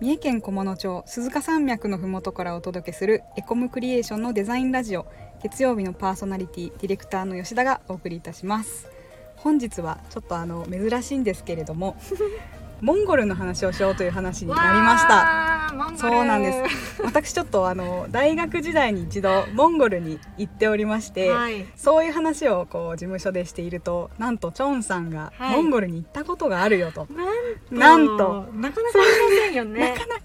三重県菰野町鈴鹿山脈のふもとからお届けするエコムクリエーションのデザインラジオ。月曜日のパーソナリティディレクターの吉田がお送りいたします。本日はちょっとあの珍しいんですけれどもモンゴルの話をしようという話になりました。そうなんです。私ちょっとあの大学時代に一度モンゴルに行っておりまして、はい、そういう話をこう事務所でしているとなんとチョンさんがモンゴルに行ったことがあるよと、はい、なんと。なかなかありませんよね。なかなか。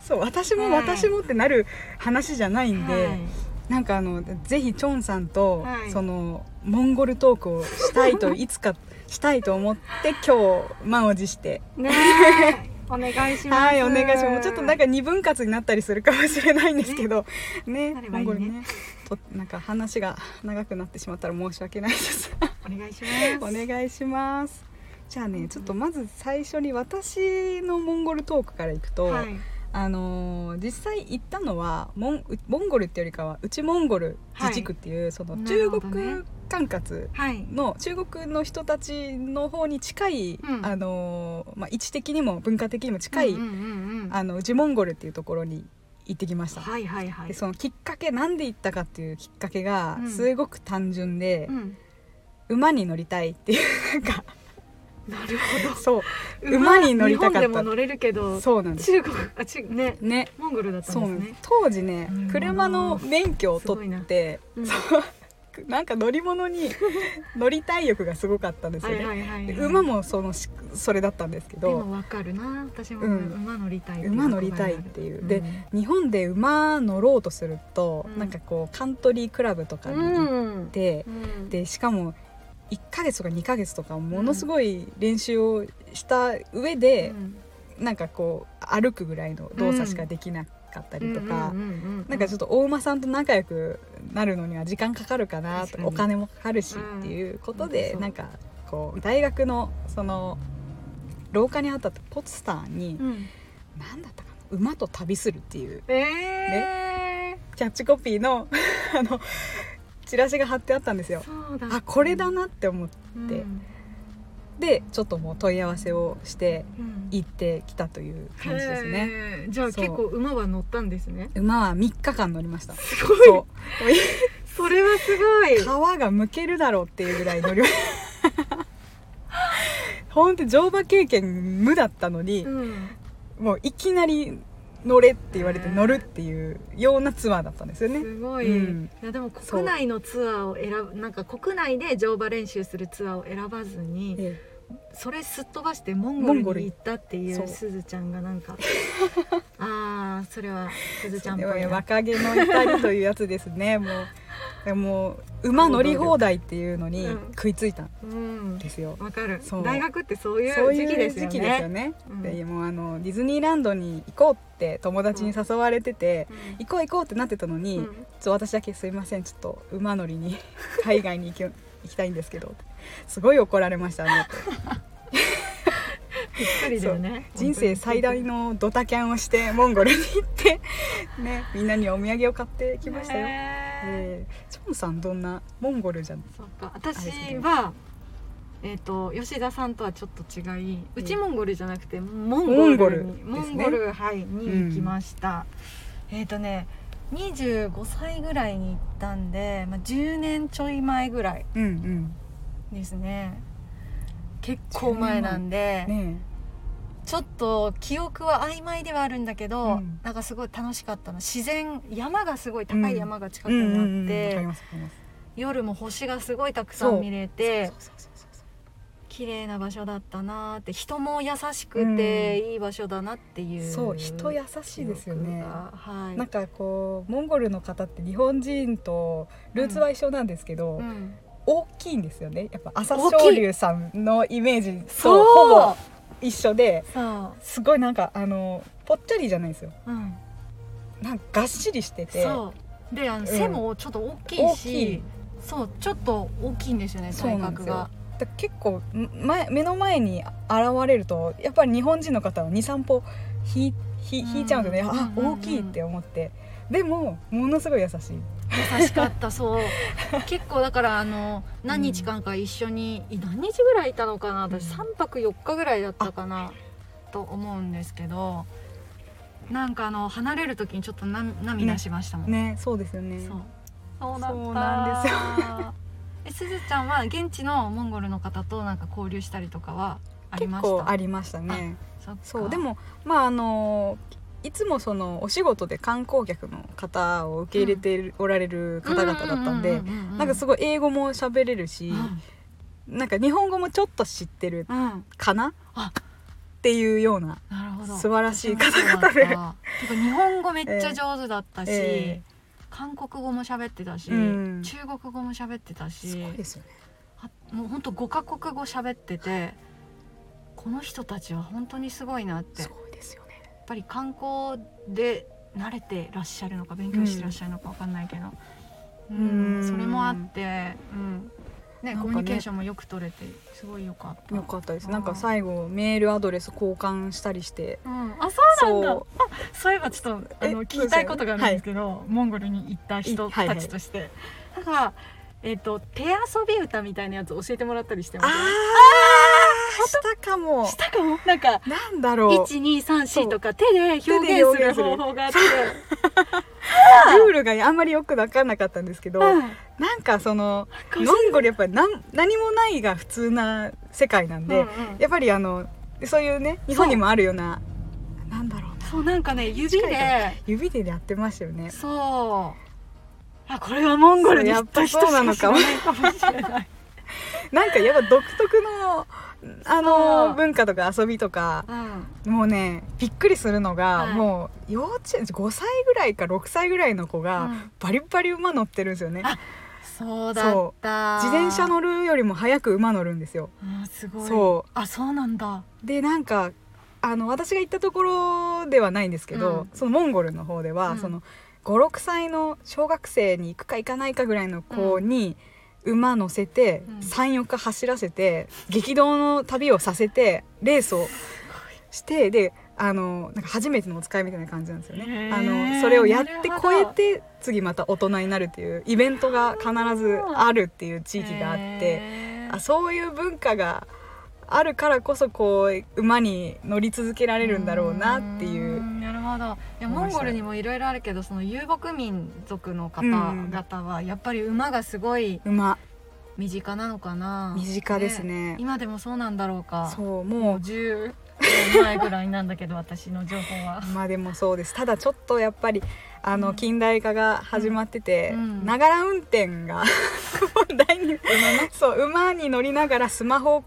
そう私も私もってなる話じゃないんで、はい、なんかあのぜひチョンさんと、そのモンゴルトークをしたいと いつかしたいと思って今日満を持して。ね お願いします。はいお願いします。ちょっとなんか二分割になったりするかもしれないんですけど。ねね。モンゴルね。となんか話が長くなってしまったら申し訳ないです。お願いします。お願いします。じゃあねちょっとまず最初に私のモンゴルトークからいくと、はいあのー、実際行ったのはモンモンゴルっていうよりかは内モンゴル自治区っていう、はい、その中国管轄の中国の人たちの方に近い、あのー、まあ、位置的にも文化的にも近い、あの内モンゴルっていうところに行ってきました、はいはいはい、でそのきっかけなんで行ったかっていうきっかけがすごく単純で、うん、馬に乗りたいっていうなんかなるほど。そう。馬に乗りたかった。日本でも乗れるけどそうなんです。中国あちねね。モンゴルだったんですね。当時ね車の免許を取って、うん、なんか乗り物に 乗りたい欲がすごかったんですよね。馬もそのそれだったんですけど。でもわかるな。私も、馬乗りたい馬乗りたいっていう、うん、で日本で馬乗ろうとすると、うん、なんかこうカントリークラブとかに行って、でしかも1ヶ月とか2ヶ月とかものすごい練習をした上で、うん、なんかこう歩くぐらいの動作しかできなかったりとかなんかちょっとお馬さんと仲良くなるのには時間かかるかなとかお金もかかるしっていうことで、うん、なんかこう大学のその廊下にあったポスターに、うん、何だったかな馬と旅するっていう、えー、ね、キャッチコピーの あのチラシが貼ってあったんですよ。あこれだなって思って、うん、でちょっともう問い合わせをして行ってきたという感じですね、じゃあ結構馬は乗ったんですね。馬は3日間乗りました。すごい。そ れはすごい。皮がむけるだろうっていうぐらい乗りました。本当乗馬経験無だったのに、うん、もういきなり乗れって言われて乗るっていうようなツアーだったんですよね。すごい。うん、いやでも国内のツアーを選ぶなんか国内で乗馬練習するツアーを選ばずに、ええ、それすっ飛ばしてモンゴルに行ったっていうすずちゃんがなんか ああそれはすずちゃんっぽい若気の至りというやつですねもう。でも馬乗り放題っていうのに食いついたんですよ。わ、うん、かる。大学ってそういう時期ですよね。時期ですよね。うん、でもあのディズニーランドに行こうって友達に誘われてて、うん、行こう行こうってなってたのに、うん、ちょ私だけすいませんちょっと馬乗りに 海外に行き行きたいんですけど、すごい怒られましたね。びっくりだよね人生最大のドタキャンをしてモンゴルに行ってねみんなにお土産を買ってきましたよ。えー、チョンさんどんなモンゴルじゃん？そうか。私は、えーと、吉田さんとはちょっと違い内モンゴルじゃなくてモンゴルにモンゴル、ね、はい、に行きました、うん、えっ、ー、とね25歳ぐらいに行ったんで、まあ、10年ちょい前ぐらいですね、うん。うん、結構前なんで、ね、ちょっと記憶は曖昧ではあるんだけど、うん、なんかすごい楽しかったの。自然山がすごい高い山が近くにあって、夜も星がすごいたくさん。見れて綺麗な場所だったなって人も優しくていい場所だなっていう、うん、そう人優しいですよね、はい、なん。かこうモンゴルの方って日本人とルーツは一緒なん。ですけど、うん、大きいん。ですよねやっぱ朝青龍さん。のイメージとほぼ一緒ですごいなんかあのぽっちゃりじゃないですよ、うん、なんかがっしりしてて。であの背もちょっと大きいし、うん、そうちょっと大きいんですよね体格が。結構前目の前に現れるとやっぱり日本人の方は23歩引いちゃうんですよね、あ大きいって思って。でもものすごい優しい優しかったそう。結構だからあの何日間か一緒に、うん、何日ぐらいいたのかな？私3泊4日ぐらいだったかな？と思うんですけどなんかあの離れる時にちょっとな涙しましたもん。ね。そうですよね。そう。そうなんですよ。えすずちゃんは現地のモンゴルの方となんか交流したりとかはあり結ました？構ありましたね。そうでもまああのいつもそのお仕事で観光客の方を受け入れておられる方々だったんでなんかすごごい英語も喋れるし、なんか日本語もちょっと知ってるうん、うん。かなあ。っていうような素晴らしい方々で。日本語めっちゃ上手だったし、え韓国語も喋ってたし、うん。中国語も喋ってたしすごいですよね。あもうほんと5カ国語喋っててこの人たちは本当にすごいなって。すごいぱり観光で慣れてらっしゃるのか勉強してらっしゃるのかわかんないけど、うん。うんそれもあって、うん。ね、ね。コミュニケーションもよく取れてすごいよかった。よかったです。うん。なんか最後メールアドレス交換したりして。うん、あそうなんだ。そう。あそういえばちょっとあのえ聞きたいことがあるんですけど、モンゴルに行った人たいはいはいちとして、なんかえっ、と手遊び歌みたいなやつ教えてもらったりしてます。ああしたかも。したかも？なんかなんだろう。1234とか手で表現する方法があって。ルールがあんまりよく分かんなかったんですけど、うん。なんかそのうんモンゴルやっぱりなん何もないが普通な世界なんで、うんうん。やっぱりあのそういうね日本にもあるようななんだろうな。そうなんかね指で。指でやってましたよね。そう。あこれはモンゴルに行った人しか知らないかもしれないなんかやっぱ独特のあそのう。文化とか遊びとかうん。もうねびっくりするのが、はい。もう幼稚園5歳ぐらいか6歳ぐらいの子が、うん。バリバリ馬乗ってるんですよね。あそうだった。自転車乗るよりも早く馬乗るんですよ。うんすごい。そう。あそうなんだ。でなんかあの私が行ったところではないんですけど、うん。そのモンゴルの方では、うん。その56歳の小学生に行くか行かないかぐらいの子に馬乗せて、うん34日走らせて激動の旅をさせてレースをしてであのなんか初めてのお使いみたいな感じなんですよね。あのそれをやって超えて次また大人になるっていうイベントが必ずあるっていう地域があって。あそういう文化があるからこそこう馬に乗り続けられるんだろうなっていう。んなるほど。いやモンゴルにもいろいろあるけどその遊牧民族の方うん々はやっぱり馬がすごい馬。身近なのかな？身近ですね。今でもそうなんだろうか。そうもう。も10年前ぐらいなんだけど私の情報は。う 馬でもそうです。ただちょっとやっぱりあうん。の近代化が始まっててうん。ながら運転が問題にそう馬に乗りながらスマホ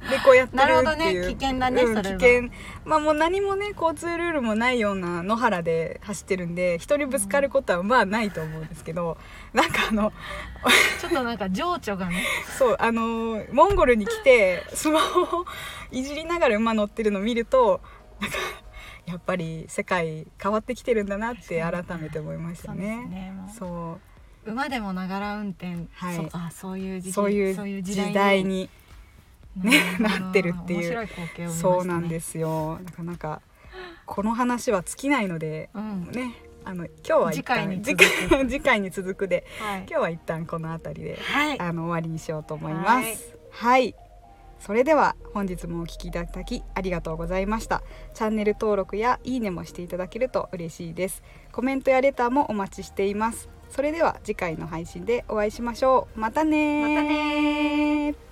でこうやってるなるほどっていうね。危険だねうんそれは。危険。まあもう何もね交通ルールもないような野原で走ってるんで人にぶつかることはまあないと思うんですけどなんかあの ちょっとなんか情緒がね。そうあのーモンゴルに来てスマホをいじりながら馬乗ってるのを見るとなんかやっぱり世界変わってきてるんだなって改めて思いましたね。そう馬でもながら運転、はい。そうあそういう時期そういうそういう時代にねなってるっていうそうなんですよなかなかこの話は尽きないのでうんねあの今日は次回に続く 次回に続くではい今日は一旦この辺りではいあの終わりにしようと思います。はい。それでは本日もお聞きいただきありがとうございました。チャンネル登録やいいねもしていただけると嬉しいです。コメントやレターもお待ちしています。それでは次回の配信でお会いしましょう。またねーまたねー